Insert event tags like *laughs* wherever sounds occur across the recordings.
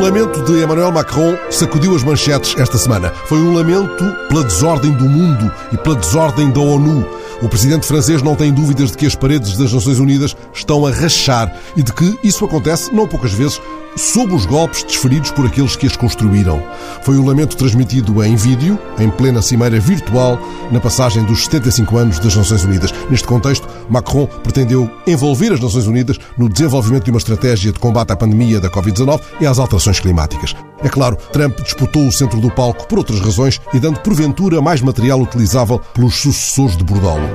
Um lamento de Emmanuel Macron sacudiu as manchetes esta semana. Foi um lamento pela desordem do mundo e pela desordem da ONU. O presidente francês não tem dúvidas de que as paredes das Nações Unidas estão a rachar e de que isso acontece, não poucas vezes, sob os golpes desferidos por aqueles que as construíram. Foi o lamento transmitido em vídeo, em plena cimeira virtual, na passagem dos 75 anos das Nações Unidas. Neste contexto, Macron pretendeu envolver as Nações Unidas no desenvolvimento de uma estratégia de combate à pandemia da Covid-19 e às alterações climáticas. É claro, Trump disputou o centro do palco por outras razões e dando porventura mais material utilizável pelos sucessores de Bordalo.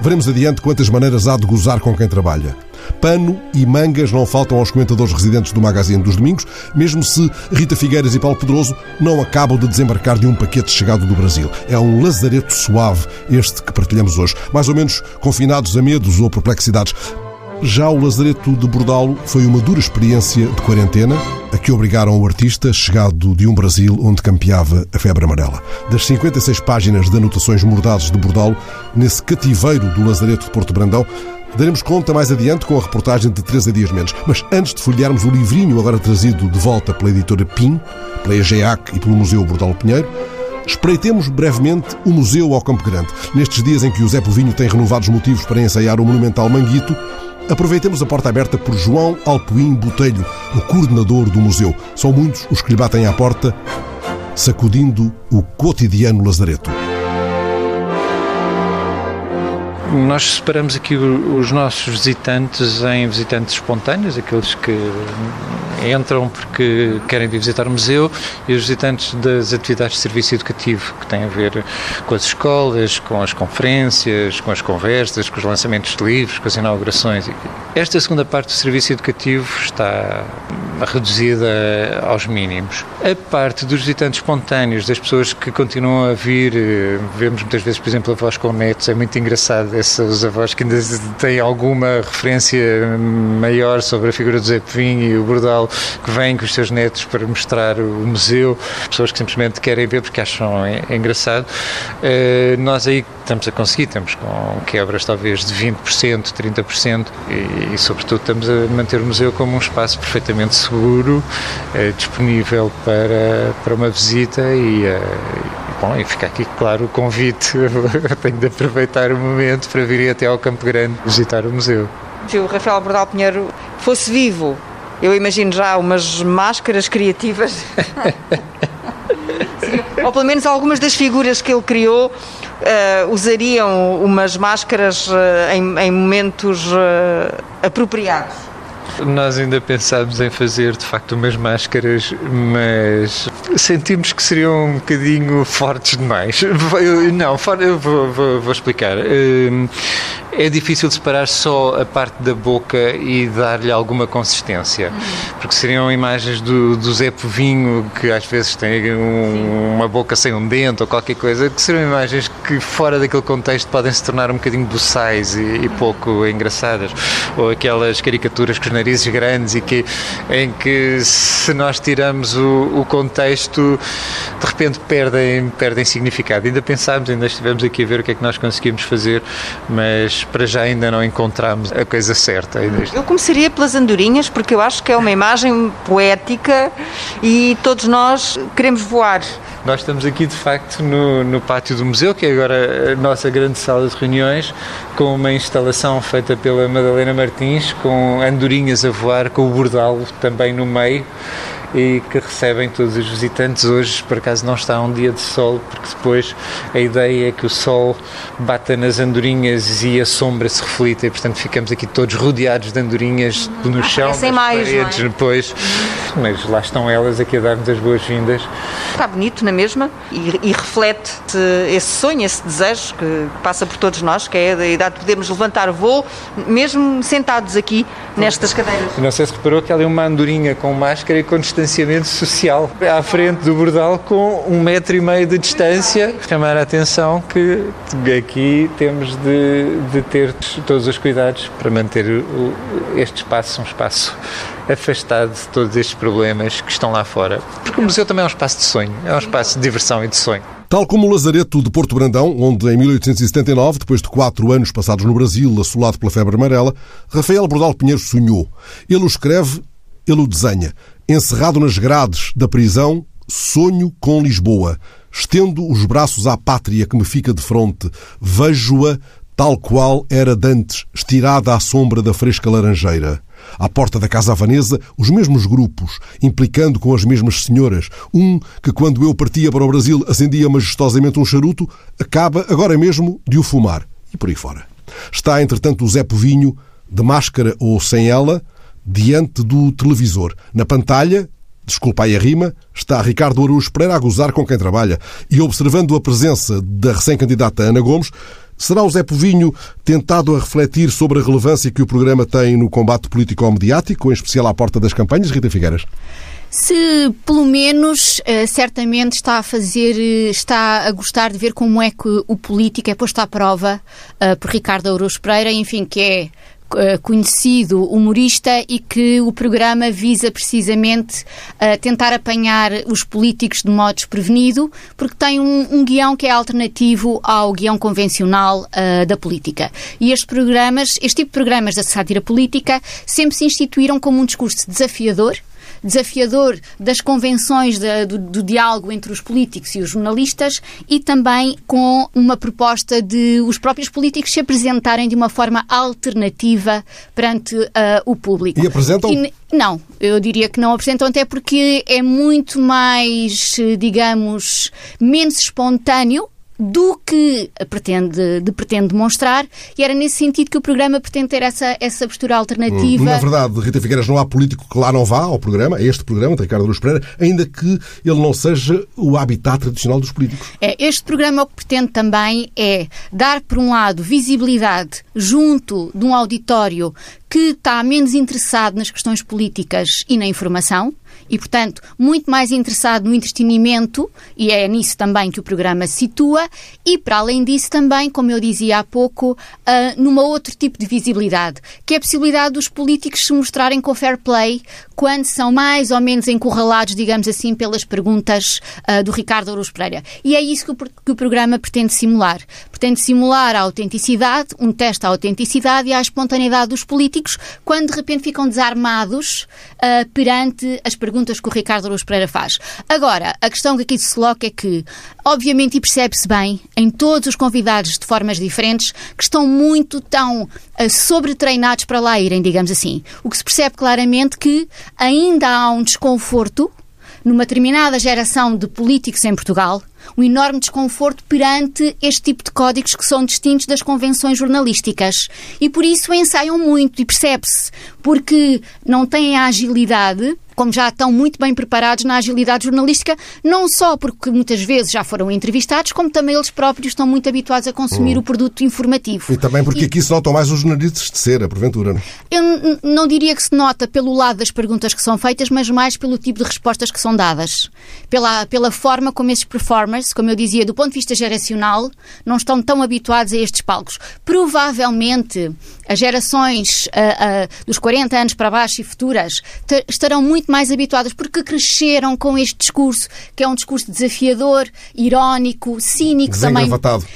Veremos adiante quantas maneiras há de gozar com quem trabalha. Pano e mangas não faltam aos comentadores residentes do Magazine dos Domingos, mesmo se Rita Figueiras e Paulo Pedroso não acabam de desembarcar de um paquete chegado do Brasil. É um lazareto suave este que partilhamos hoje, mais ou menos confinados a medos ou perplexidades. Já o Lazareto de Bordalo foi uma dura experiência de quarentena a que obrigaram o artista, chegado de um Brasil onde campeava a febre amarela. Das 56 páginas de anotações mordazes de Bordalo, nesse cativeiro do Lazareto de Porto Brandão, Daremos conta mais adiante com a reportagem de Teresa Dias Mendes. Mas antes de folhearmos o livrinho agora trazido de volta pela editora PIN, pela EGEAC e pelo Museu Bordalo Pinheiro, Espreitemos brevemente o Museu ao Campo Grande. Nestes dias em que o Zé Povinho tem renovados motivos para ensaiar o monumental Manguito, aproveitemos a porta aberta por João Alpuim Botelho, o coordenador do museu. São muitos os que lhe batem à porta, sacudindo o cotidiano lazareto. Nós separamos aqui os nossos visitantes em visitantes espontâneos, aqueles que entram porque querem vir visitar o museu, e os visitantes das atividades de serviço educativo, que têm a ver com as escolas, com as conferências, com as conversas, com os lançamentos de livros, com as inaugurações. Esta segunda parte do serviço educativo está reduzida aos mínimos. A parte dos visitantes espontâneos, das pessoas que continuam a vir, eh, vemos muitas vezes, por exemplo, avós com netos, é muito engraçado esses avós que ainda têm alguma referência maior sobre a figura do Zé Povinho e o Bordal, que vêm com os seus netos para mostrar o museu, pessoas que simplesmente querem ver porque acham engraçado. Uh, nós aí estamos a conseguir, estamos com quebras talvez de 20%, 30% e, e sobretudo estamos a manter o museu como um espaço perfeitamente seguro, uh, disponível para, para uma visita e, uh, Bom, e fica aqui, claro, o convite. *laughs* Tenho de aproveitar o momento para vir até ao Campo Grande visitar o museu. Se o Rafael Bordal Pinheiro fosse vivo, eu imagino já umas máscaras criativas. *laughs* Ou pelo menos algumas das figuras que ele criou uh, usariam umas máscaras uh, em, em, momentos uh, apropriados. Nós ainda pensámos em fazer de facto umas máscaras, mas sentimos que seriam um bocadinho fortes demais. *laughs* Não, eu vou, vou, vou explicar. Hum, é difícil separar só a parte da boca e dar-lhe alguma consistência, porque seriam imagens do, do Zé Povinho, que às vezes tem um, uma boca sem um dente ou qualquer coisa, que seriam imagens que fora daquele contexto podem se tornar um bocadinho boçais e, e pouco engraçadas, ou aquelas caricaturas com os narizes grandes e que, em que se nós tiramos o, o contexto, de repente perdem, perdem significado. Ainda pensámos, ainda estivemos aqui a ver o que é que nós conseguimos fazer, mas para já ainda não encontramos a coisa certa. Eu começaria pelas andorinhas, porque eu acho que é uma imagem poética e todos nós queremos voar. Nós estamos aqui, de facto, no, no pátio do museu, que é agora a nossa grande sala de reuniões, com uma instalação feita pela Madalena Martins, com andorinhas a voar, com o bordalo também no meio e que recebem todos os visitantes. Hoje, por acaso, não está um dia de sol, porque depois a ideia é que o sol bata nas andorinhas e a sombra se reflita, e portanto ficamos aqui todos rodeados de andorinhas no chão, nas mais, paredes, é? depois. Mas lá estão elas aqui a dar-nos as boas-vindas. Está bonito na mesma e, e reflete esse sonho, esse desejo que passa por todos nós, que é da idade de podermos levantar voo, mesmo sentados aqui nestas cadeiras. Não sei se reparou que ali uma andorinha com máscara e com distanciamento social à frente do bordal com um metro e meio de distância. Chamar a atenção que aqui temos de, de ter todos os cuidados para manter o, este espaço um espaço afastado de todos estes problemas que estão lá fora. Porque o museu também é um espaço de sonho, é um espaço de diversão e de sonho. Tal como o Lazareto de Porto Brandão, onde em 1879, depois de quatro anos passados no Brasil, assolado pela febre amarela, Rafael Bordal Pinheiro sonhou. Ele o escreve, ele o desenha. Encerrado nas grades da prisão, sonho com Lisboa. Estendo os braços à pátria que me fica de fronte. Vejo-a tal qual era dantes, estirada à sombra da fresca laranjeira. À porta da Casa Havanesa, os mesmos grupos, implicando com as mesmas senhoras. Um que, quando eu partia para o Brasil, acendia majestosamente um charuto, acaba agora mesmo de o fumar. E por aí fora. Está, entretanto, o Zé Povinho, de máscara ou sem ela, diante do televisor. Na pantalha, desculpa aí a rima, está Ricardo Araújo Pereira a gozar com quem trabalha e observando a presença da recém-candidata Ana Gomes, será o Zé Povinho tentado a refletir sobre a relevância que o programa tem no combate político-mediático, em especial à porta das campanhas, Rita Figueiras? Se pelo menos eh, certamente está a fazer, eh, está a gostar de ver como é que o político é posto à prova uh, por Ricardo Araújo Pereira, enfim, que é eh, conhecido humorista e que o programa visa precisamente uh, tentar apanhar os políticos de modo desprevenido, porque tem um, um guião que é alternativo ao guião convencional uh, da política. E estes programas, este tipo de programas da sátira política sempre se instituíram como um discurso desafiador, desafiador das convenções de, do, do, diálogo entre os políticos e os jornalistas e também com uma proposta de os próprios políticos se apresentarem de uma forma alternativa perante uh, o público. E apresentam? E, não, eu diria que não apresentam, até porque é muito mais, digamos, menos espontâneo do que pretende, de, pretende demonstrar, e era nesse sentido que o programa pretende ter essa, essa postura alternativa. Na verdade, Rita Figueiras, não há político que lá não vá ao programa, a este programa, de Ricardo Luz Pereira, ainda que ele não seja o habitat tradicional dos políticos. É, este programa o que pretende também é dar, por um lado, visibilidade junto de um auditório que está menos interessado nas questões políticas e na informação, e, portanto, muito mais interessado no entretenimento, e é nisso também que o programa se situa, e, para além disso, também, como eu dizia há pouco, uh, numa outro tipo de visibilidade, que é a possibilidade dos políticos se mostrarem com fair play quando são mais ou menos encurralados, digamos assim, pelas perguntas uh, do Ricardo Ouros Pereira. E é isso que o, que o programa pretende simular. Pretende simular a autenticidade, um teste à autenticidade e à espontaneidade dos políticos, quando de repente ficam desarmados uh, perante as perguntas perguntas que o Ricardo Aruz Pereira faz. Agora, a questão que aqui se coloca é que, obviamente, e percebe-se bem, em todos os convidados de formas diferentes, que estão muito tão uh, sobretreinados para lá irem, digamos assim. O que se percebe claramente que ainda há um desconforto numa determinada geração de políticos em Portugal, um enorme desconforto perante este tipo de códigos que são distintos das convenções jornalísticas. E por isso ensaiam muito, e percebe-se, porque não têm a agilidade como já estão muito bem preparados na agilidade jornalística, não só porque muitas vezes já foram entrevistados, como também eles próprios estão muito habituados a consumir hum. o produto informativo. E também porque e... aqui se notam mais os jornalistas de cera, porventura. Não? Eu não diria que se nota pelo lado das perguntas que são feitas, mas mais pelo tipo de respostas que são dadas. Pela, pela forma como esses performers, como eu dizia, do ponto de vista geracional, não estão tão habituados a estes palcos. Provavelmente as gerações uh, uh, dos 40 anos para baixo e futuras estarão muito muito mais habituadas porque cresceram com este discurso, que é um discurso desafiador, irónico, cínico também.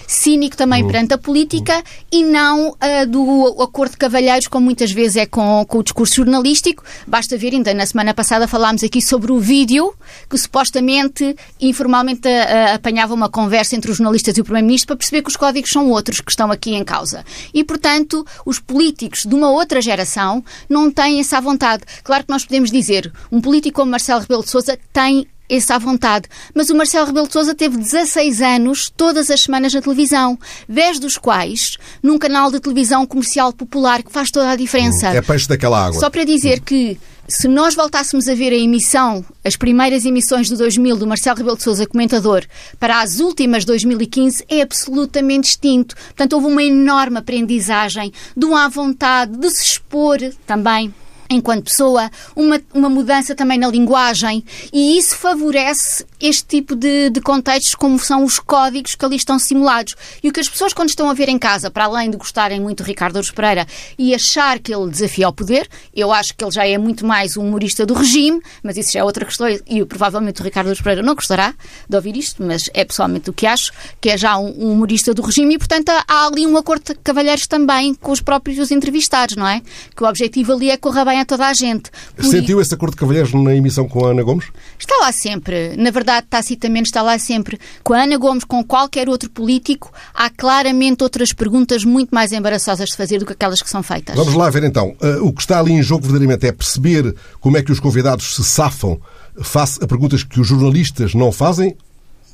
Cínico também uhum. perante a política uhum. e não uh, do acordo de cavalheiros, como muitas vezes é com, com o discurso jornalístico. Basta ver, ainda na semana passada falámos aqui sobre o vídeo que supostamente, informalmente, uh, apanhava uma conversa entre os jornalistas e o Primeiro-Ministro para perceber que os códigos são outros que estão aqui em causa. E, portanto, os políticos de uma outra geração não têm essa vontade. Claro que nós podemos dizer um político como Marcelo Rebelo de Sousa tem essa vontade. Mas o Marcelo Rebelo de Sousa teve 16 anos todas as semanas na televisão, 10 dos quais num canal de televisão comercial popular que faz toda a diferença. É peixe daquela água. Só para dizer que se nós voltássemos a ver a emissão, as primeiras emissões de 2000 do Marcelo Rebelo de Sousa comentador para as últimas 2015 é absolutamente distinto. Portanto, houve uma enorme aprendizagem de uma vontade de se expor também enquanto pessoa, uma, uma mudança também na linguagem e isso favorece este tipo de, de contextos como são os códigos que ali estão simulados. E o que as pessoas quando estão a ver em casa, para além de gostarem muito do Ricardo Ouros Pereira e achar que ele desafia o poder, eu acho que ele já é muito mais um humorista do regime, mas isso já é outra questão e provavelmente o Ricardo Ouros Pereira não gostará de ouvir isto, mas é pessoalmente o que acho, que é já um, um humorista do regime e, portanto, há ali um acordo de cavalheiros também com os próprios entrevistados, não é? Que o objetivo ali é correr bem a toda a gente. Por... Sentiu esse acordo de cavalheiros na emissão com a Ana Gomes? Está lá sempre. Na verdade, tacitamente está lá sempre. Com a Ana Gomes, com qualquer outro político, há claramente outras perguntas muito mais embaraçosas de fazer do que aquelas que são feitas. Vamos lá ver então. Uh, o que está ali em jogo verdadeiramente é perceber como é que os convidados se safam face a perguntas que os jornalistas não fazem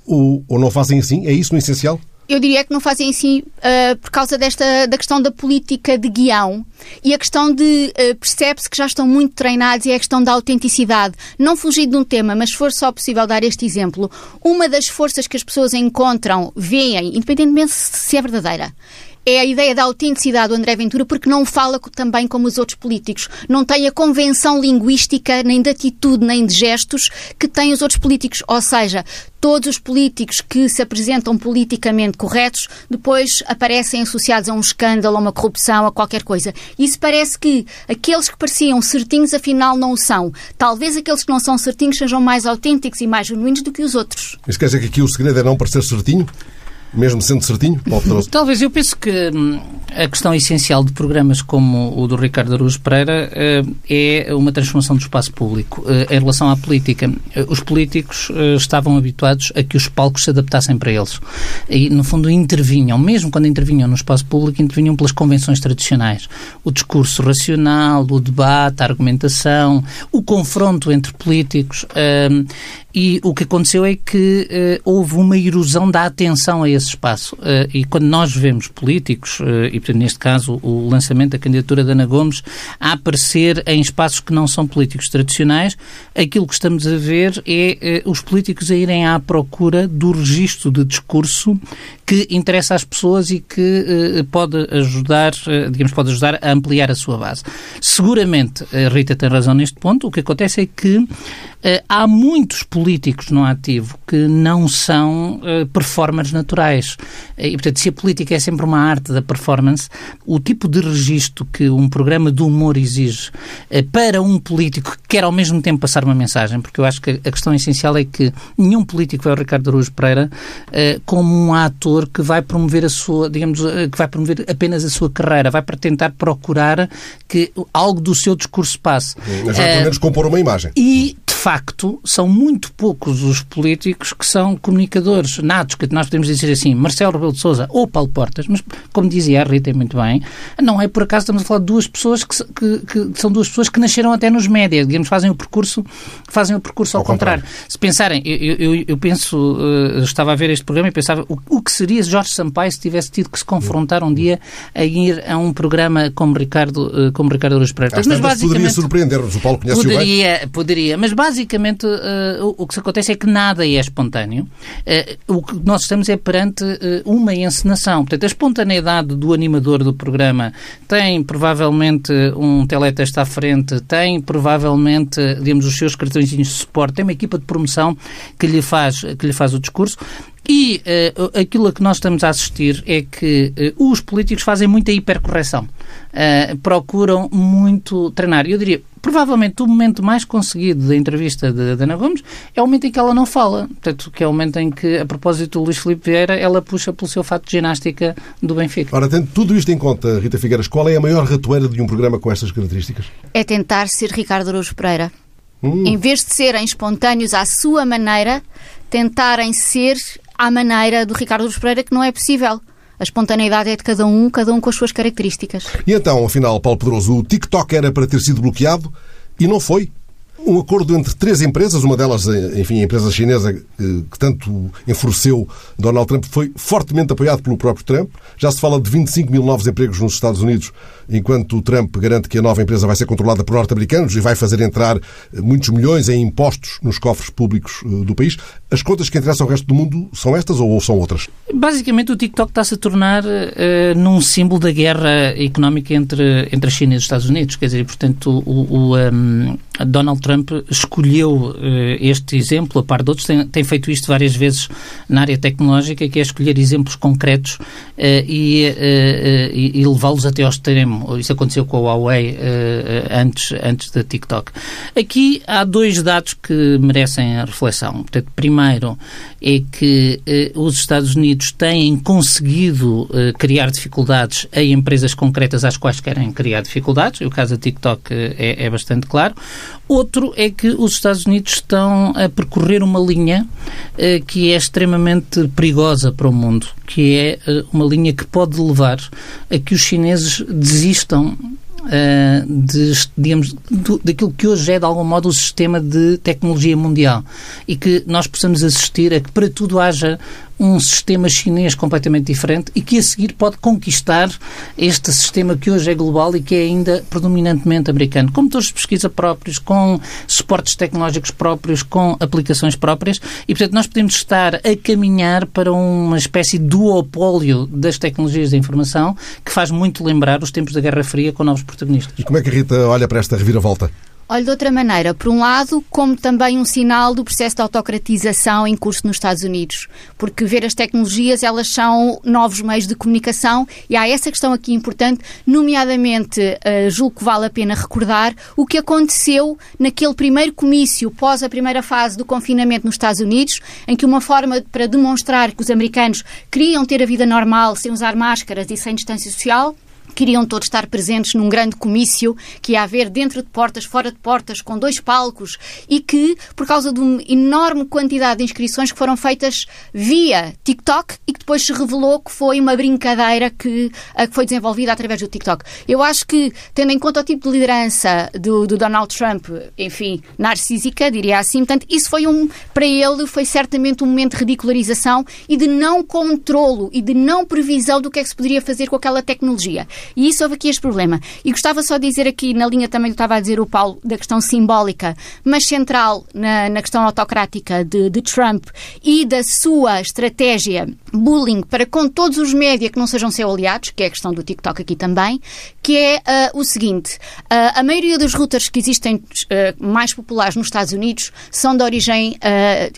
ou, ou não fazem assim? É isso no essencial? Eu diria que não fazem assim uh, por causa desta da questão da política de guião e a questão de uh, percebe-se que já estão muito treinados e é a questão da autenticidade. Não fugir de um tema, mas se for só possível dar este exemplo, uma das forças que as pessoas encontram, veem, independentemente se é verdadeira, é a ideia da autenticidade do André Ventura, porque não fala também como os outros políticos. Não tem a convenção linguística, nem de atitude, nem de gestos que têm os outros políticos. Ou seja, todos os políticos que se apresentam politicamente corretos depois aparecem associados a um escândalo, a uma corrupção, a qualquer coisa. Isso parece que aqueles que pareciam certinhos, afinal, não o são. Talvez aqueles que não são certinhos sejam mais autênticos e mais genuínos do que os outros. Isso quer dizer que aqui o segredo é não parecer certinho? Mesmo sendo certinho, Paulo *laughs* Talvez, eu penso que hum, a questão essencial de programas como o do Ricardo Araújo Pereira hum, é uma transformação do espaço público. Hum, em relação à política, os políticos estavam habituados a que os palcos se adaptassem para eles. E, no fundo, intervinham, mesmo quando intervinham no espaço público, intervinham pelas convenções tradicionais. O discurso racional, o debate, a argumentação, o confronto entre políticos. E o que aconteceu é que houve uma erosão da atenção a esse espaço. Uh, e quando nós vemos políticos, uh, e portanto, neste caso o lançamento da candidatura de Ana Gomes, a aparecer em espaços que não são políticos tradicionais, aquilo que estamos a ver é uh, os políticos a irem à procura do registro de discurso que interessa às pessoas e que pode ajudar, digamos, pode ajudar a ampliar a sua base. Seguramente, a Rita tem razão neste ponto, o que acontece é que há muitos políticos no ativo que não são performers naturais. E, portanto, se a política é sempre uma arte da performance, o tipo de registro que um programa de humor exige eh, para um político que quer ao mesmo tempo passar uma mensagem, porque eu acho que a questão essencial é que nenhum político vai ao Ricardo Araújo Pereira eh, como um ator que vai promover a sua, digamos, eh, que vai promover apenas a sua carreira, vai para tentar procurar que algo do seu discurso passe. Mas vai pelo menos compor uma imagem. E facto, são muito poucos os políticos que são comunicadores natos, que nós podemos dizer assim, Marcelo Rebelo de Sousa ou Paulo Portas, mas como dizia a Rita muito bem, não é por acaso estamos a falar de duas pessoas que, que, que são duas pessoas que nasceram até nos médias, digamos, fazem o percurso, fazem o percurso ao, ao contrário. contrário. Se pensarem, eu, eu, eu penso, uh, estava a ver este programa e pensava o, o, que seria se Jorge Sampaio se tivesse tido que se confrontar um dia a ir a um programa como Ricardo, uh, como Ricardo Aruz Pereira. Mas basicamente poderia surpreender-nos, o Paulo conhece poderia, bem. Poderia, mas basicamente basicamente uh, o, que se acontece é que nada é espontâneo. Uh, o que nós estamos é perante uh, uma encenação. Portanto, a espontaneidade do animador do programa tem provavelmente um teletexto à frente, tem provavelmente, digamos, os seus cartõezinhos de suporte, tem uma equipa de promoção que lhe faz, que lhe faz o discurso. E uh, aquilo a que nós estamos a assistir é que uh, os políticos fazem muita hipercorreção. Uh, procuram muito treinar. Eu diria, provavelmente o momento mais conseguido da entrevista de, de Ana Gomes é o momento em que ela não fala. Portanto, que é o momento em que, a propósito do Luís Filipe Vieira, ela puxa pelo seu fato de ginástica do Benfica. Ora, tendo tudo isto em conta, Rita Figueiras, qual é a maior ratoeira de um programa com estas características? É tentar ser Ricardo Araújo Pereira. Hum. Em vez de serem espontâneos à sua maneira, tentarem ser à maneira do Ricardo Araújo Pereira, que não é possível. A espontaneidade é de cada um, cada um com as suas características. E então, afinal, Paulo Pedroso, o TikTok era para ter sido bloqueado e não foi? um acordo entre três empresas, uma delas, enfim, a empresa chinesa que tanto enfureceu Donald Trump, foi fortemente apoiado pelo próprio Trump. Já se fala de 25 mil novos empregos nos Estados Unidos, enquanto o Trump garante que a nova empresa vai ser controlada por norte-americanos e vai fazer entrar muitos milhões em impostos nos cofres públicos eh, do país. As contas que interessam ao resto do mundo são estas ou são outras? Basicamente, o TikTok está-se a tornar uh, num símbolo da guerra económica entre, entre a China e os Estados Unidos. Quer dizer, portanto, o, o um, Donald Trump escolheu este exemplo, a par de outros, tem, tem, feito isto várias vezes na área tecnológica, que é escolher exemplos concretos e, e, e levá-los até ao extremo. Isso aconteceu com a Huawei antes, antes da TikTok. Aqui há dois dados que merecem a reflexão. Portanto, primeiro é que os Estados Unidos têm conseguido criar dificuldades em empresas concretas às quais querem criar dificuldades. O caso da TikTok é, é bastante claro. Outro é que os Estados Unidos estão a percorrer uma linha eh, que é extremamente perigosa para o mundo, que é eh, uma linha que pode levar a que os chineses desistam Uh, de, digamos, do, daquilo que hoje é, de algum modo, o sistema de tecnologia mundial. E que nós possamos assistir a que para tudo haja um sistema chinês completamente diferente e que a seguir pode conquistar este sistema que hoje é global e que é ainda predominantemente americano, com motores de pesquisa próprios, com suportes tecnológicos próprios, com aplicações próprias e, portanto, nós podemos estar a caminhar para uma espécie de duopólio das tecnologias da informação que faz muito lembrar os tempos da Guerra Fria com novos protagonistas. E como é que a Rita olha para esta reviravolta? Olha, de outra maneira, por um lado, como também um sinal do processo de autocratização em curso nos Estados Unidos, porque ver as tecnologias, elas são novos meios de comunicação e há essa questão aqui importante, nomeadamente, uh, julgo que vale a pena recordar o que aconteceu naquele primeiro comício pós a primeira fase do confinamento nos Estados Unidos, em que uma forma para demonstrar que os americanos queriam ter a vida normal sem usar máscaras e sem distância social queriam todos estar presentes num grande comício que ia haver dentro de portas, fora de portas, com dois palcos e que, por causa de uma enorme quantidade de inscrições que foram feitas via TikTok e que depois se revelou que foi uma brincadeira que, que foi desenvolvida através do TikTok. Eu acho que, tendo em conta o tipo de liderança do, do Donald Trump, enfim, narcísica, diria assim, portanto, isso foi um, para ele, foi certamente um momento de ridicularização e de não controlo e de não previsão do que é que se poderia fazer com aquela tecnologia. E isso houve aqui este problema. E gostava só de dizer aqui, na linha também que estava a dizer o Paulo, da questão simbólica, mas central na, na questão autocrática de, de Trump e da sua estratégia bullying para com todos os média que não sejam seus aliados, que é a questão do TikTok aqui também, que é uh, o seguinte: uh, a maioria dos routers que existem uh, mais populares nos Estados Unidos são de origem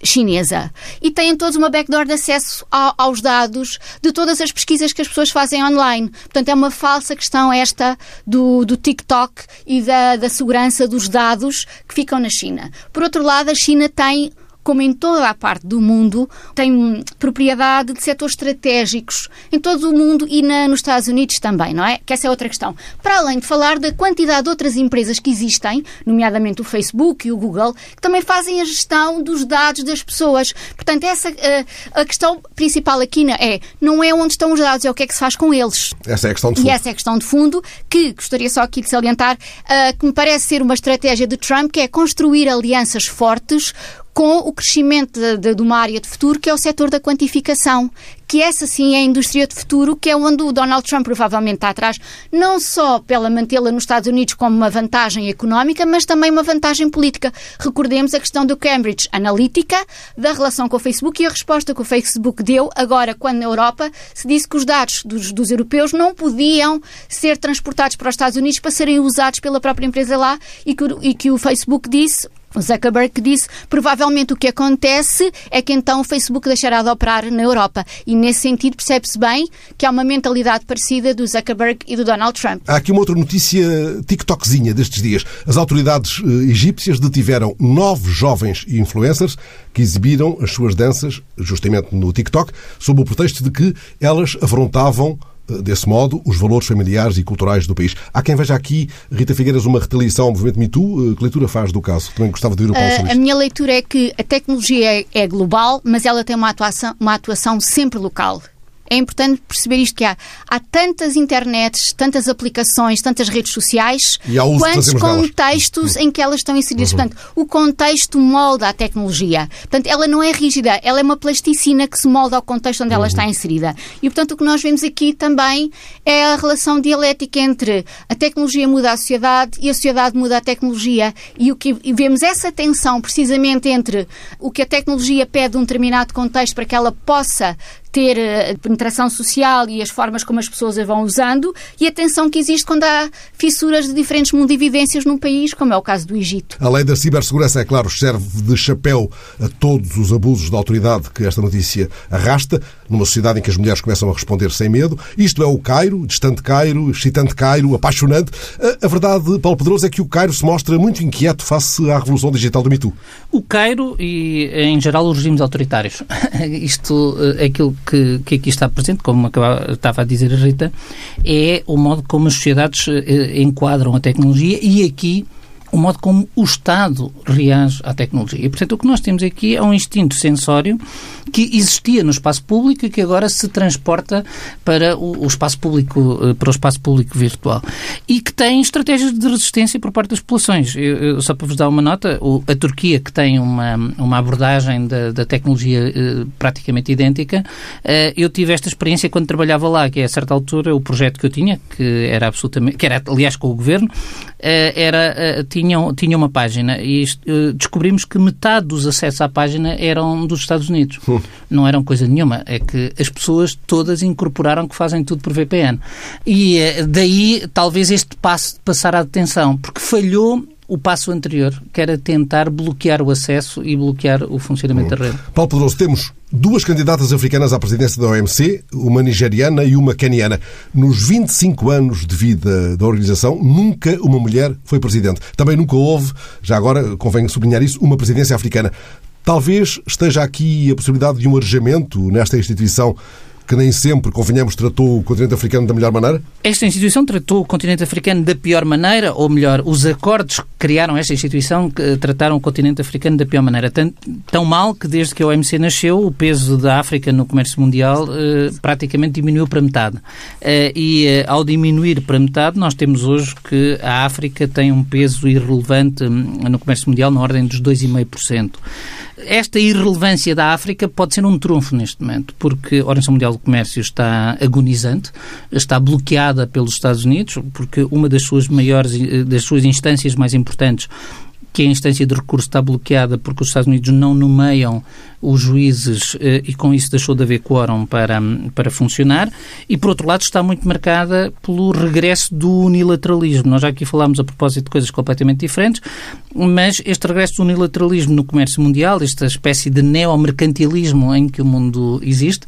chinesa e têm todos uma backdoor de acesso ao, aos dados de todas as pesquisas que as pessoas fazem online. Portanto, é uma falsa questão esta do, do TikTok e da, da segurança dos dados que ficam na China. Por outro lado, a China tem como em toda a parte do mundo, tem propriedade de setores estratégicos em todo o mundo e na, nos Estados Unidos também, não é? Que essa é outra questão. Para além de falar da quantidade de outras empresas que existem, nomeadamente o Facebook e o Google, que também fazem a gestão dos dados das pessoas. Portanto, essa eh, a questão principal aqui é não é onde estão os dados, é o que é que se faz com eles. Essa é a questão de fundo. E essa é a questão de fundo que gostaria só aqui de salientar, uh, que me parece ser uma estratégia de Trump, que é construir alianças fortes com o crescimento de, de, de, uma área de futuro que é o setor da quantificação, que essa sim é a indústria de futuro, que é onde o Donald Trump provavelmente está atrás, não só pela mantê-la nos Estados Unidos como uma vantagem económica, mas também uma vantagem política. Recordemos a questão do Cambridge Analytica, da relação com o Facebook e a resposta que o Facebook deu agora, quando na Europa se disse que os dados dos, dos europeus não podiam ser transportados para os Estados Unidos para serem usados pela própria empresa lá e que, e que o Facebook disse o Zuckerberg disse provavelmente o que acontece é que então o Facebook deixará de operar na Europa. E nesse sentido percebe-se bem que há uma mentalidade parecida do Zuckerberg e do Donald Trump. Há aqui uma outra notícia TikTokzinha destes dias. As autoridades eh, egípcias detiveram nove jovens influencers que exibiram as suas danças justamente no TikTok sob o pretexto de que elas afrontavam desse modo, os valores familiares e culturais do país. Há quem veja aqui, Rita Figueiras, uma retaliação ao movimento MeToo. Eh, que leitura faz do caso? Também gostava de ouvir o Paulo sobre A minha leitura é que a tecnologia é, é global, mas ela tem uma atuação, uma atuação sempre local é importante perceber isto que há. Há tantas internets, tantas aplicações, tantas redes sociais, quantos contextos em que elas estão inseridas. Uhum. Portanto, o contexto molda a tecnologia. Portanto, ela não é rígida, ela é uma plasticina que se molda ao contexto onde uhum. ela está inserida. E, portanto, o que nós vemos aqui também é a relação dialética entre a tecnologia muda a sociedade e a sociedade muda a tecnologia. E o que e vemos essa tensão precisamente entre o que a tecnologia pede um determinado contexto para que ela possa ter eh, penetração social e as formas como as pessoas a vão usando e a tensão que existe quando há fissuras de diferentes mundividências num país, como é o caso do Egito. A lei da cibersegurança, é claro, serve de chapéu a todos os abusos da autoridade que esta notícia arrasta, numa sociedade em que as mulheres começam a responder sem medo. Isto é o Cairo, distante Cairo, excitante Cairo, apaixonante. A, a verdade, Paulo Pedroso, é que o Cairo se mostra muito inquieto face à revolução digital do MeToo. O Cairo e, em geral, os regimes autoritários. *laughs* Isto é aquilo que, que aqui está presente, como estava a dizer a Rita, é o modo como as sociedades eh, enquadram a tecnologia e aqui o modo como o Estado reage à tecnologia. E, portanto, o que nós temos aqui é um instinto sensório que existia no espaço público e que agora se transporta para o, espaço público, eh, para o espaço público virtual. E que tem estratégias de resistência por parte das populações. Eu, eu, só para vos dar uma nota, o, a Turquia, que tem uma, uma abordagem da, da tecnologia eh, praticamente idêntica, eh, eu tive esta experiência quando trabalhava lá, que é, a certa altura, o projeto que eu tinha, que era absolutamente, que era, aliás, com o governo, eh, era, eh, tinham, tinha uma página e eh, descobrimos que metade dos acessos à página eram dos Estados Unidos. Hum. Não eram coisa nenhuma. É que as pessoas todas incorporaram que fazem tudo por VPN. E daí, talvez, este passo de passar à detenção, porque falhou o passo anterior, que era tentar bloquear o acesso e bloquear o funcionamento da rede. Paulo Pedroso, temos duas candidatas africanas à presidência da OMC, uma nigeriana e uma caniana. Nos 25 anos de vida da organização, nunca uma mulher foi presidente. Também nunca houve, já agora convém sublinhar isso, uma presidência africana. Talvez esteja aqui a possibilidade de um arejamento nesta instituição que nem sempre, convenhamos, tratou o continente africano da melhor maneira? Esta instituição tratou o continente africano da pior maneira, ou melhor, os acordos que criaram esta instituição que trataram o continente africano da pior maneira. Tão, tão mal que desde que a OMC nasceu, o peso da África no comércio mundial eh, praticamente diminuiu para metade. Eh, e eh, ao diminuir para metade, nós temos hoje que a África tem um peso irrelevante hum, no comércio mundial na ordem dos 2,5%. Esta irrelevância da África pode ser um trunfo neste momento, porque a Organização Mundial do Comércio está agonizante, está bloqueada pelos Estados Unidos, porque uma das suas maiores, das suas instâncias mais importantes que a instância de recurso está bloqueada porque os Estados Unidos não nomeiam os juízes eh, e com isso deixou de haver quórum para, para funcionar e, por outro lado, está muito marcada pelo regresso do unilateralismo. Nós já aqui falámos a propósito de coisas completamente diferentes, mas este regresso do unilateralismo no comércio mundial, esta espécie de neomercantilismo em que o mundo existe,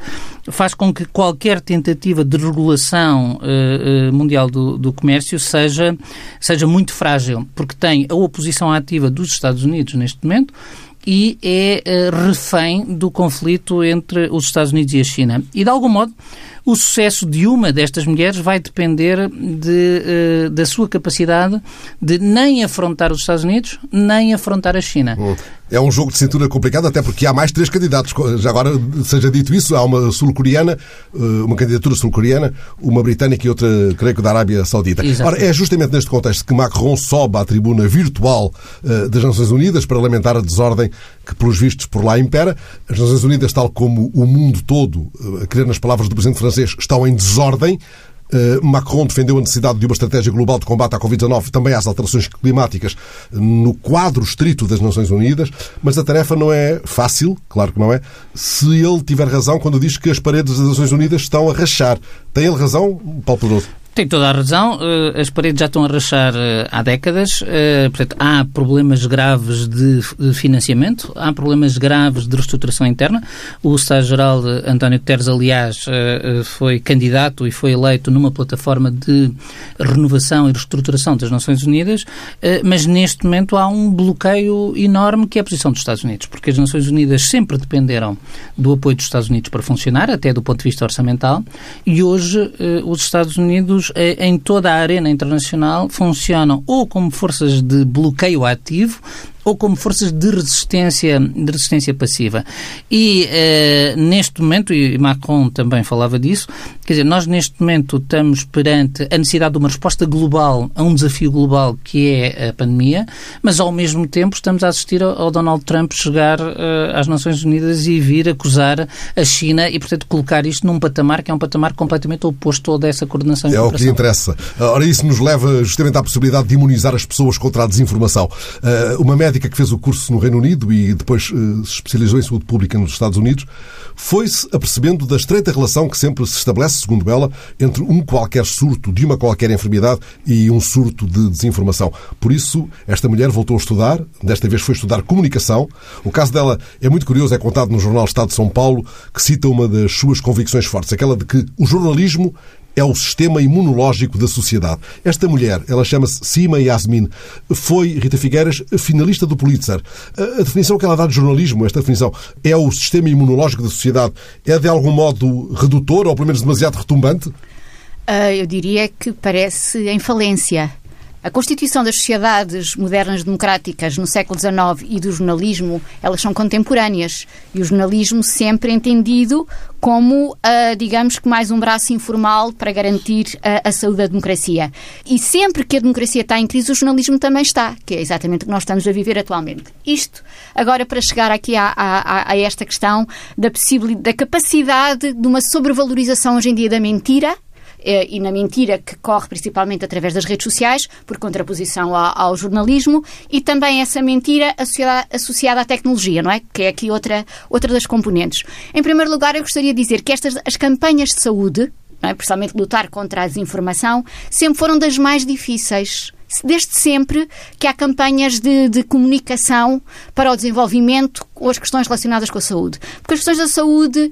faz com que qualquer tentativa de regulação uh, mundial do, do comércio seja, seja muito frágil, porque tem a oposição ativa dos Estados Unidos neste momento, e é uh, refém do conflito entre os Estados Unidos e a China. E, de algum modo, o sucesso de uma destas mulheres vai depender de, uh, da sua capacidade de nem afrontar os Estados Unidos, nem afrontar a China. Hum. É um jogo de cintura complicado, até porque há mais três candidatos. Já agora, seja dito isso, há uma sul-coreana, eh, uma candidatura sul-coreana, uma britânica e outra, creio que, da Arábia Saudita. Exato. Ora, é justamente neste contexto que Macron sobe à tribuna virtual eh, das Nações Unidas para lamentar a desordem que, pelos vistos, por lá impera. As Nações Unidas, tal como o mundo todo, a querer nas palavras do presidente francês, estão em desordem. Eh, Macron defendeu a necessidade de uma estratégia global de combate à Covid-19 também às alterações climáticas no quadro estrito das Nações Unidas, mas a tarefa não é fácil, claro que não é, se ele tiver razão quando diz que as paredes das Nações Unidas estão a rachar. Tem ele razão, Paulo Pedroso? Tem toda a razão. Eh, as paredes já estão a rachar eh, há décadas. Eh, portanto, há problemas graves de financiamento, há problemas graves de reestruturação interna. O Estado-Geral António Guterres, aliás, foi candidato e foi eleito numa plataforma de renovação e reestruturação das Nações Unidas, mas neste momento há um bloqueio enorme que é a posição dos Estados Unidos, porque as Nações Unidas sempre dependeram do apoio dos Estados Unidos para funcionar, até do ponto de vista orçamental, e hoje os Estados Unidos eh, em toda a arena internacional funcionam ou como forças de bloqueio ativo ou como forças de resistência, de resistência passiva. E uh, neste momento, e Macron também falava disso, quer dizer, nós neste momento estamos perante a necessidade de uma resposta global a um desafio global que é a pandemia, mas ao mesmo tempo estamos a assistir ao Donald Trump chegar uh, às Nações Unidas e vir acusar a China e, portanto, colocar isto num patamar que é um patamar completamente oposto ao dessa coordenação. É o que interessa. Ora, isso nos leva justamente à possibilidade de imunizar as pessoas contra a desinformação. Uh, uma médica que fez o curso no Reino Unido e depois se especializou em saúde pública nos Estados Unidos, foi-se apercebendo da estreita relação que sempre se estabelece, segundo ela, entre um qualquer surto de uma qualquer enfermidade e um surto de desinformação. Por isso, esta mulher voltou a estudar, desta vez foi estudar comunicação. O caso dela é muito curioso, é contado no jornal Estado de São Paulo, que cita uma das suas convicções fortes, aquela de que o jornalismo é o sistema imunológico da sociedade. Esta mulher, ela chama-se Sima Yasmin, foi, Rita Figueiras, finalista do Pulitzer. A definição que ela dá de jornalismo, esta definição, é o sistema imunológico da sociedade, é de algum modo redutor ou pelo menos demasiado retumbante? Uh, eu diria que parece em falência. A constituição das sociedades modernas democráticas no século XIX e do jornalismo, elas são contemporâneas. E o jornalismo sempre entendido como, uh, digamos que, mais um braço informal para garantir uh, a saúde da democracia. E sempre que a democracia está em crise, o jornalismo também está, que é exatamente o que nós estamos a viver atualmente. Isto, agora, para chegar aqui a, a, a esta questão da, da capacidade de uma sobrevalorização hoje em dia da mentira e na mentira que corre principalmente através das redes sociais, por contraposição ao, ao jornalismo, e também essa mentira associada, associada à tecnologia, não é? Que é aqui outra, outra das componentes. Em primeiro lugar, eu gostaria de dizer que estas as campanhas de saúde, não é? principalmente lutar contra a desinformação, sempre foram das mais difíceis desde sempre que há campanhas de, de, comunicação para o desenvolvimento ou as questões relacionadas com a saúde. Porque as questões da saúde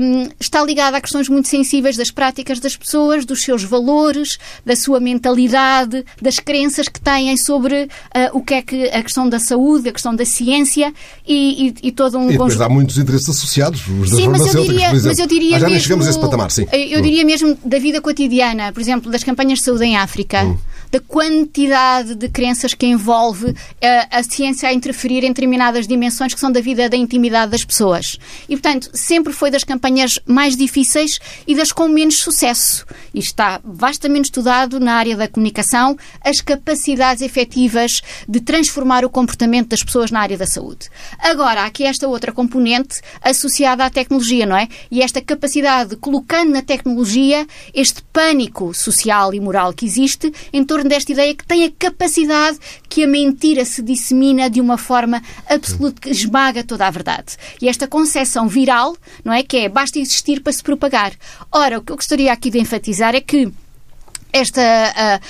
um, está ligada a questões muito sensíveis das práticas das pessoas, dos seus valores, da sua mentalidade, das crenças que têm sobre uh, o que é que a questão da saúde, a questão da ciência e, e, e todo um... E depois há muitos interesses associados, os das sim, mas eu diria, mas eu diria ah, já mesmo, chegamos a esse patamar, sim. Eu diria mesmo da vida cotidiana, por exemplo, das campanhas de saúde em África, hum. Da quantidade de crenças que envolve uh, a ciência a interferir em determinadas dimensões que são da vida da intimidade das pessoas. E, portanto, sempre foi das campanhas mais difíceis e das com menos sucesso. E está vastamente estudado na área da comunicação as capacidades efetivas de transformar o comportamento das pessoas na área da saúde. Agora, há aqui esta outra componente associada à tecnologia, não é? E esta capacidade de, colocando na tecnologia este pânico social e moral que existe em torno desta ideia que tem a capacidade que a mentira se dissemina de uma forma absoluta que esmaga toda a verdade. E esta concepção viral, não é? Que é basta existir para se propagar. Ora, o que eu gostaria aqui de enfatizar é que esta,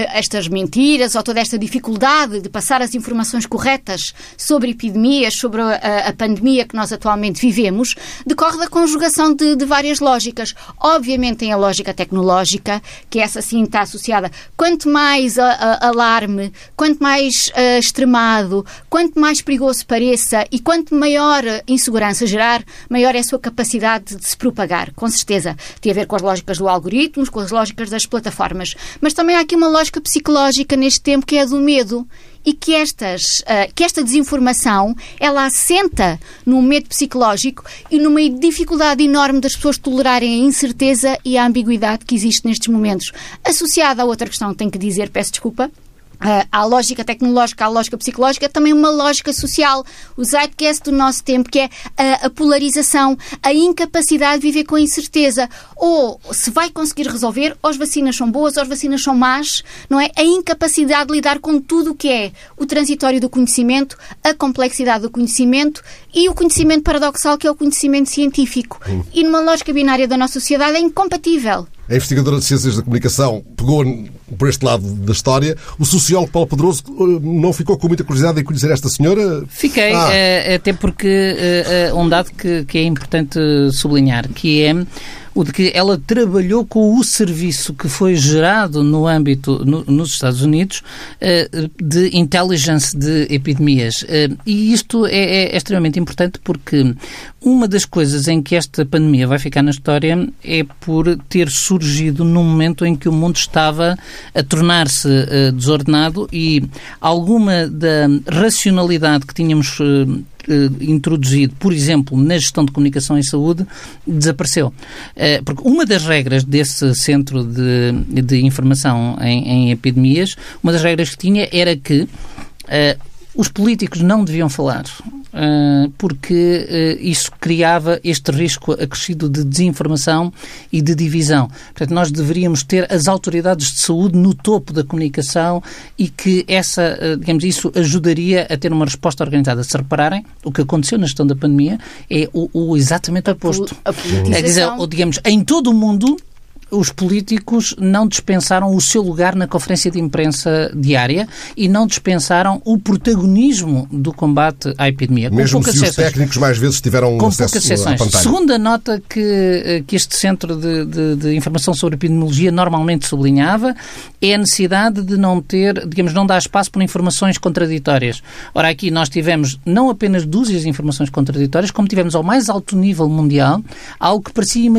estas mentiras ou toda esta dificuldade de passar as informações corretas sobre epidemias, sobre a, a pandemia que nós atualmente vivemos, decorre da conjugação de, de, várias lógicas. Obviamente tem a lógica tecnológica, que essa sim está associada. Quanto mais a, a, alarme, quanto mais extremado, quanto mais perigoso pareça e quanto maior insegurança gerar, maior é a sua capacidade de se propagar. Com certeza. Tem a ver com as lógicas do algoritmo, com as lógicas das plataformas. Mas também há aqui uma lógica psicológica neste tempo que é a do medo e que, estas, uh, que esta desinformação ela assenta num medo psicológico e numa dificuldade enorme das pessoas tolerarem a incerteza e a ambiguidade que existe nestes momentos. Associada a outra questão, tenho que dizer, peço desculpa, Uh, à lógica tecnológica, à lógica psicológica, também uma lógica social. O zeitgeist do nosso tempo, que é a, a, polarização, a incapacidade de viver com a incerteza. Ou se vai conseguir resolver, ou as vacinas são boas, ou as vacinas são más, não é? A incapacidade de lidar com tudo o que é o transitório do conhecimento, a complexidade do conhecimento e o conhecimento paradoxal, que é o conhecimento científico. Hum. E numa lógica binária da nossa sociedade é incompatível. A investigadora de Ciências da Comunicação pegou por este lado da história. O sociólogo Paulo Pedroso eh, não ficou com muita curiosidade em conhecer esta senhora? Fiquei, ah. uh, até porque uh, um dado que, que é importante sublinhar, que é o de que ela trabalhou com o serviço que foi gerado no âmbito, no, nos Estados Unidos, uh, de intelligence de epidemias. Uh, e isto é, é, é, extremamente importante porque uma das coisas em que esta pandemia vai ficar na história é por ter surgido num momento em que o mundo estava a tornar-se uh, desordenado e alguma da racionalidade que tínhamos eh, introduzido, por exemplo, na gestão de comunicação em saúde, desapareceu. Eh, porque uma das regras desse centro de, de informação em, em epidemias, uma das regras que tinha era que Uh, os políticos não deviam falar porque uh, isso criava este risco acrescido de desinformação e de divisão. Portanto, nós deveríamos ter as autoridades de saúde no topo da comunicação e que essa, uh, digamos, isso ajudaria a ter uma resposta organizada. Se repararem, o que aconteceu na gestão da pandemia é o, o exatamente oposto. É dizer, digamos, em todo o mundo os políticos não dispensaram o seu lugar na conferência de imprensa diária e não dispensaram o protagonismo do combate à epidemia. Mesmo se os técnicos mais vezes tiveram com acesso poucas sessões. à pantalha. Segunda nota que, eh, que este Centro de, de, de, Informação sobre Epidemiologia normalmente sublinhava é a necessidade de não ter, digamos, não dar espaço para informações contraditórias. Ora, aqui nós tivemos não apenas dúzias de informações contraditórias, como tivemos ao mais alto nível mundial algo que parecia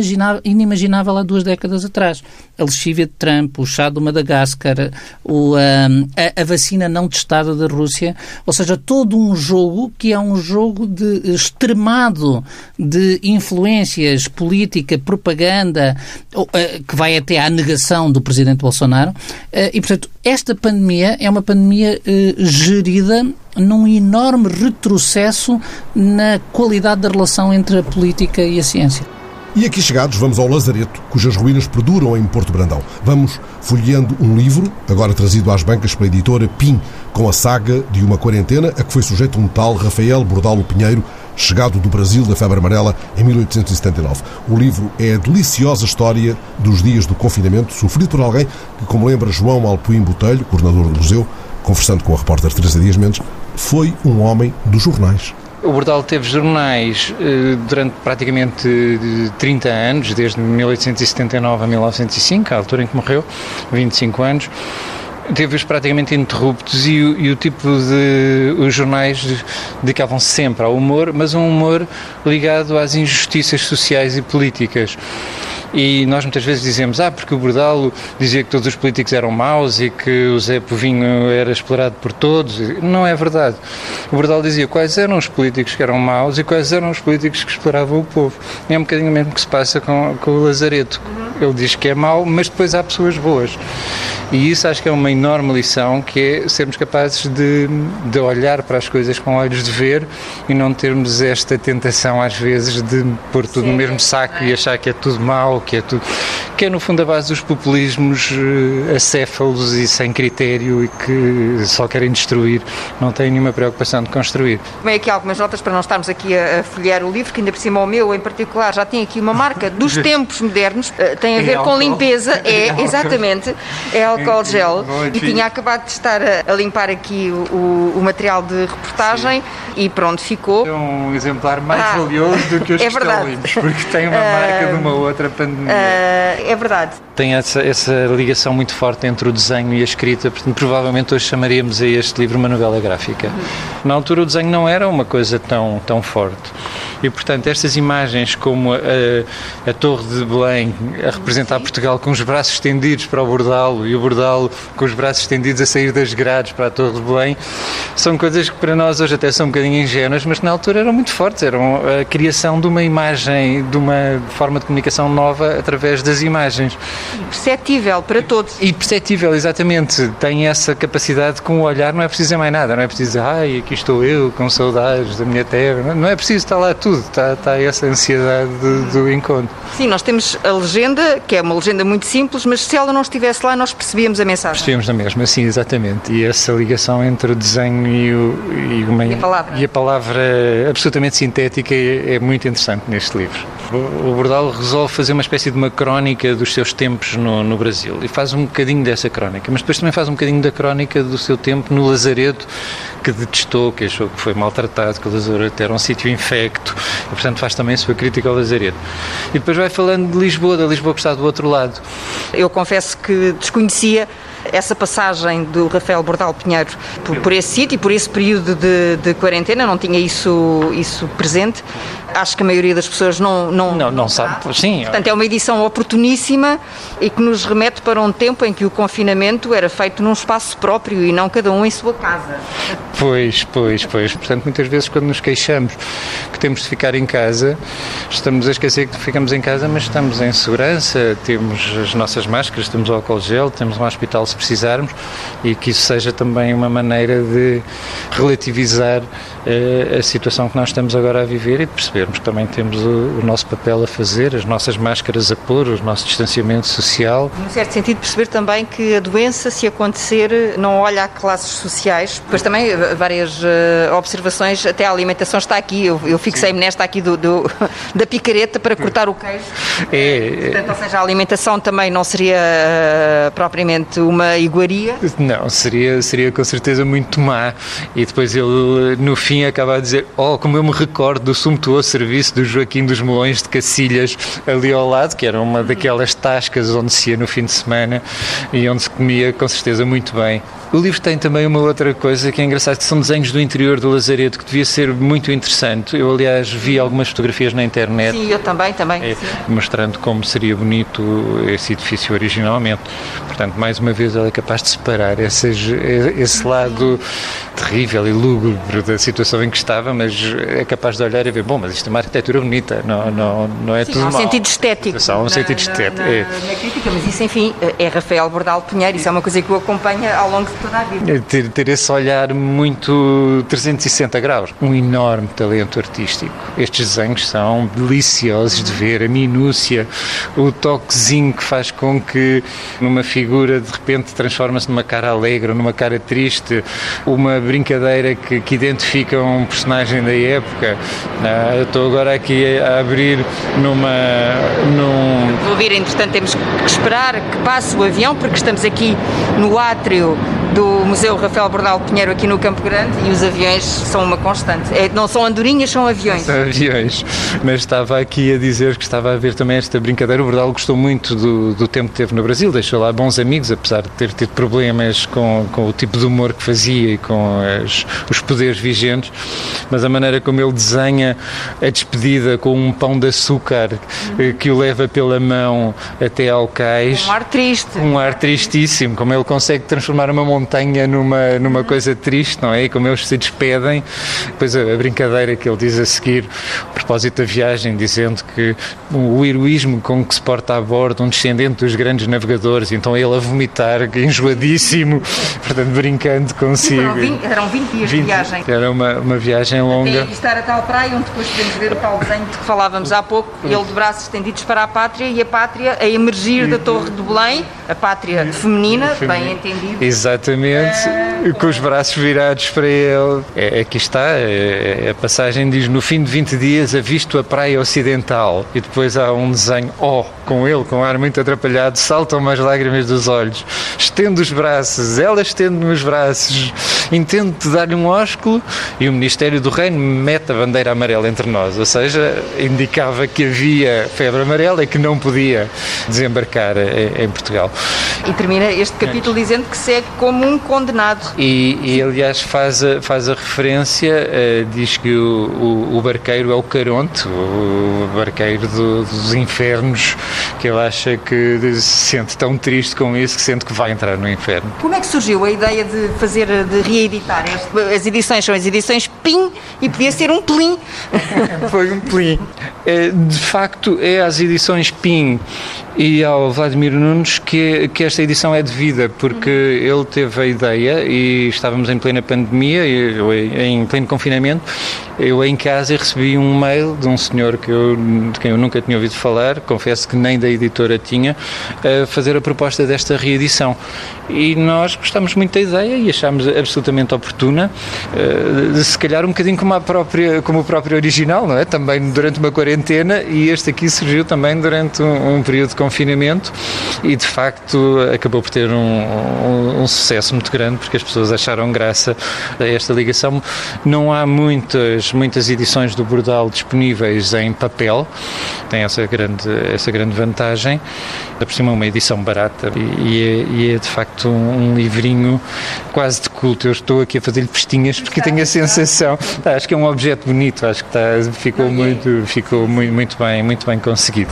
inimaginável há duas décadas atrás. A lexívia de Trump, o chá do Madagascar, o, a, a, vacina não testada da Rússia, ou seja, todo um jogo que é um jogo de extremado de influências política, propaganda, que vai até à negação do presidente Bolsonaro. E, portanto, esta pandemia é uma pandemia eh, gerida num enorme retrocesso na qualidade da relação entre a política e a ciência. E aqui chegados, vamos ao Lazareto, cujas ruínas perduram em Porto Brandão. Vamos folheando um livro, agora trazido às bancas pela editora PIN, com a saga de uma quarentena a que foi sujeito um tal Rafael Bordalo Pinheiro, chegado do Brasil da febre amarela em 1879. O livro é a deliciosa história dos dias do confinamento, sofrido por alguém que, como lembra João Alpuim Botelho, coordenador do museu, conversando com a repórter Teresa Dias Mendes, foi um homem dos jornais. O Bordal teve jornais eh, durante praticamente 30 anos, desde 1879 a 1905, a altura em que morreu, 25 anos teve-os praticamente interruptos e, e, o tipo de. Os jornais dedicavam-se sempre ao humor, mas um humor ligado às injustiças sociais e políticas. E nós muitas vezes dizemos, ah, porque o Bordalo dizia que todos os políticos eram maus e que o Zé Povinho era explorado por todos. Não é verdade. O Bordalo dizia quais eram os políticos que eram maus e quais eram os políticos que exploravam o povo. É um bocadinho o mesmo que se passa com, com o Lazareto. Ele diz que é mau, mas depois há pessoas boas. E isso acho que é uma enorme lição, que é sermos capazes de, de olhar para as coisas com olhos de ver e não termos esta tentação, às vezes, de pôr tudo Sim. no mesmo saco e achar que é tudo mau, que é tudo. que é, no fundo, a base dos populismos uh, acéfalos e sem critério e que só querem destruir, não têm nenhuma preocupação de construir. Bem, aqui algumas notas para não estarmos aqui a, a folhear o livro, que ainda por cima o meu, em particular, já tem aqui uma marca dos *laughs* tempos modernos, uh, tem a ver com limpeza, *laughs* é, exatamente, é álcool gel e tinha acabado de estar a, a limpar aqui o, o, material de reportagem e pronto, ficou. É um exemplar mais ah, valioso do que os é que estão limpos, porque tem uma marca uh, de uma outra pandemia. Uh, é verdade. Tem essa, essa ligação muito forte entre o desenho e a escrita, portanto, provavelmente hoje chamaríamos a este livro uma novela gráfica. Na altura o desenho não era uma coisa tão, tão forte. E, portanto, estas imagens como a, a Torre de Belém a representar Portugal com os braços estendidos para o bordalo e o bordalo com os braços estendidos a sair das grades para a Torre de Belém, são coisas que para nós hoje até são um bocadinho ingênuas, mas que na altura eram muito fortes. Eram a criação de uma imagem, de uma forma de comunicação nova através das imagens. E perceptível para todos. E perceptível, exatamente. Tem essa capacidade com o olhar, não é preciso mais nada, não é preciso ai, aqui estou eu com saudades da minha terra. Não é preciso estar lá tudo, está, está essa ansiedade do, do encontro. Sim, nós temos a legenda, que é uma legenda muito simples, mas se ela não estivesse lá, nós percebíamos a mensagem. Percebíamos na mesma, sim, exatamente. E essa ligação entre o desenho e, o, e, uma, e a palavra. E a palavra absolutamente sintética é, é muito interessante neste livro. O, o Bordal resolve fazer uma espécie de uma crónica dos seus tempos no, no Brasil e faz um bocadinho dessa crónica, mas depois também faz um bocadinho da crónica do seu tempo no Lazareto, que detestou, que achou que foi maltratado, que o Lazareto era um sítio infecto, e portanto faz também a sua crítica ao Lazareto. E depois vai falando de Lisboa, da Lisboa que está do outro lado. Eu confesso que desconhecia essa passagem do Rafael Bordal Pinheiro por, por esse sítio e por esse período de, de, quarentena, não tinha isso, isso presente. Acho que a maioria das pessoas não. Não, não, não sabe, sim. Portanto, é uma edição oportuníssima e que nos remete para um tempo em que o confinamento era feito num espaço próprio e não cada um em sua casa. Pois, pois, pois. Portanto, muitas vezes quando nos queixamos que temos de ficar em casa, estamos a esquecer que ficamos em casa, mas estamos em segurança, temos as nossas máscaras, temos o álcool gel, temos um hospital se precisarmos e que isso seja também uma maneira de relativizar uh, a situação que nós estamos agora a viver e de que também temos o, o, nosso papel a fazer, as nossas máscaras a pôr, o nosso distanciamento social. Num certo sentido, perceber também que a doença, se acontecer, não olha a classes sociais. Depois também eh, várias uh, observações, até a alimentação está aqui, eu, eu fixei-me nesta aqui do, do, *laughs* da picareta para cortar o queijo. É, Portanto, ou seja, a alimentação também não seria uh, propriamente uma iguaria? Não, seria, seria com certeza muito má. E depois ele, no fim, acaba a dizer: Oh, como eu me recordo do sumptuoso serviço do Joaquim dos Melões de Cacilhas ali ao lado, que era uma daquelas tascas onde se ia no fim de semana e onde se comia com certeza muito bem. O livro tem também uma outra coisa que é engraçada, que são desenhos do interior do Lazareto, que devia ser muito interessante. Eu, aliás, vi algumas fotografias na internet. Sim, eu também, também. É, mostrando como seria bonito esse edifício originalmente. Portanto, mais uma vez, ela é capaz de separar esse lado terrível e lúgubre da situação em que estava, mas é capaz de olhar e ver, bom, mas isto é uma arquitetura bonita, não, não, não é Sim, tudo há um mal. sentido estético. Há um sentido estético. Na, é. na, crítica, mas isso, enfim, é Rafael Bordal Pinheiro, isso é uma coisa que o acompanha ao longo de toda a vida. É ter, ter esse olhar muito 360 graus, um enorme talento artístico. Estes desenhos são deliciosos de ver, a minúcia, o toquezinho que faz com que numa figura de repente transforma-se numa cara alegre, numa cara triste, uma brincadeira que, que identifica um personagem da época. Ah, estou agora aqui a abrir numa. Num... Vou vir, entretanto, temos que esperar que passe o avião, porque estamos aqui no átrio do Museu Rafael Bordal Pinheiro aqui no Campo Grande e os aviões são uma constante. É, não são andorinhas, são aviões. São aviões. Mas estava aqui a dizer que estava a ver também esta brincadeira. O Bordal gostou muito do, do tempo que teve no Brasil, deixou lá bons amigos, apesar de ter tido problemas com, com o tipo de humor que fazia e com as, os poderes vigentes. Mas a maneira como ele desenha a despedida com um pão de açúcar uhum. que o leva pela mão até ao cais. Um ar triste. Um ar tristíssimo, como ele consegue transformar uma montanha montanha numa, numa coisa triste, não é? E como eles se despedem, depois a, brincadeira que ele diz a seguir, a propósito da viagem, dizendo que o heroísmo com que se porta a bordo um descendente dos grandes navegadores, então ele a vomitar, enjoadíssimo, *laughs* portanto, brincando consigo. Eram 20, eram 20 dias 20, de viagem. Era uma, uma viagem longa. Até estar a tal praia, onde depois podemos ver o tal desenho de que falávamos há pouco, ele de braços estendidos para a pátria e a pátria a emergir da Torre de Belém, a pátria feminina, bem entendido. Exatamente Exatamente, com os braços virados para ele. É, aqui está, é, é, a passagem diz: no fim de 20 dias avisto a praia ocidental. E depois há um desenho, oh, com ele, com um ar muito atrapalhado, saltam-me as lágrimas dos olhos. Estendo os braços, ela estende-me os braços, intento dar-lhe um ósculo e o Ministério do Reino mete a bandeira amarela entre nós. Ou seja, indicava que havia febre amarela e que não podia desembarcar em Portugal. E termina este capítulo dizendo que segue como um condenado. E, e aliás, faz a, faz a referência, uh, diz que o, o, o, barqueiro é o Caronte, o barqueiro do, dos infernos, que ele acha que se sente tão triste com isso que sente que vai entrar no inferno. Como é que surgiu a ideia de fazer, de reeditar? As edições são as edições PIN e podia ser um PLIN. *laughs* Foi um PLIN. Eh, de facto, é as edições PIN e ao Vladimir Nunes que, que esta edição é devida, porque ele teve a ideia e estávamos em plena pandemia, em pleno confinamento, eu em casa recebi um mail de um senhor que eu, de quem eu nunca tinha ouvido falar, confesso que nem da editora tinha, a fazer a proposta desta reedição. E nós gostamos muito da ideia e achámos absolutamente oportuna, uh, se calhar um bocadinho como, a própria, como o próprio original, não é? Também durante uma quarentena e este aqui surgiu também durante um, um período de confinamento e de facto acabou por ter um, um, um sucesso muito grande porque as pessoas acharam graça a esta ligação. Não há muitas, muitas edições do Bordal disponíveis em papel, tem essa grande, essa grande vantagem, por cima uma edição barata e, é, e é de facto facto um livrinho quase de culto. Eu estou aqui a fazer-lhe festinhas porque tenho a sensação. Tá, acho que é um objeto bonito, acho que tá, ficou, muito, ficou muito, muito, bem, muito bem conseguido.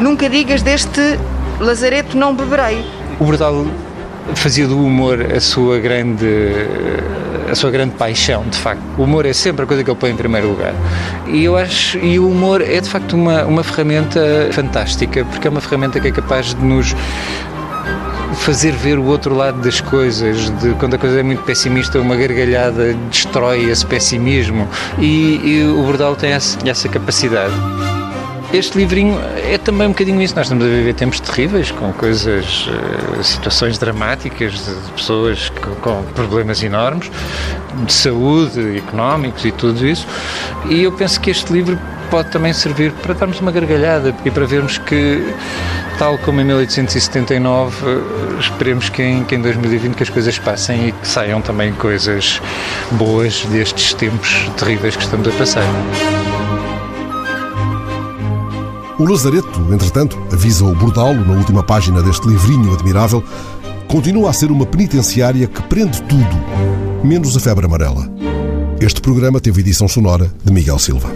Nunca digas deste lazareto não beberei. O Bordal fazia do humor a sua grande a sua grande paixão, de facto. O humor é sempre a coisa que ele põe em primeiro lugar. E eu acho, e o humor é de facto uma, uma ferramenta fantástica, porque é uma ferramenta que é capaz de nos fazer ver o outro lado das coisas, de quando a coisa é muito pessimista, uma gargalhada destrói esse pessimismo e, e o Bordal tem essa, essa capacidade. Este livrinho é também um bocadinho isso. Nós estamos a viver tempos terríveis, com coisas, eh, situações dramáticas de pessoas com problemas enormes, de saúde, económicos e tudo isso. E eu penso que este livro pode também servir para darmos uma gargalhada e para vermos que, tal como em 1879, eh, esperemos que em, que em 2020 que as coisas passem e que saiam também coisas boas destes tempos terríveis que estamos a passar. O Lazareto, entretanto, avisa o Bordalo na última página deste livrinho admirável, continua a ser uma penitenciária que prende tudo, menos a febre amarela. Este programa teve edição sonora de Miguel Silva.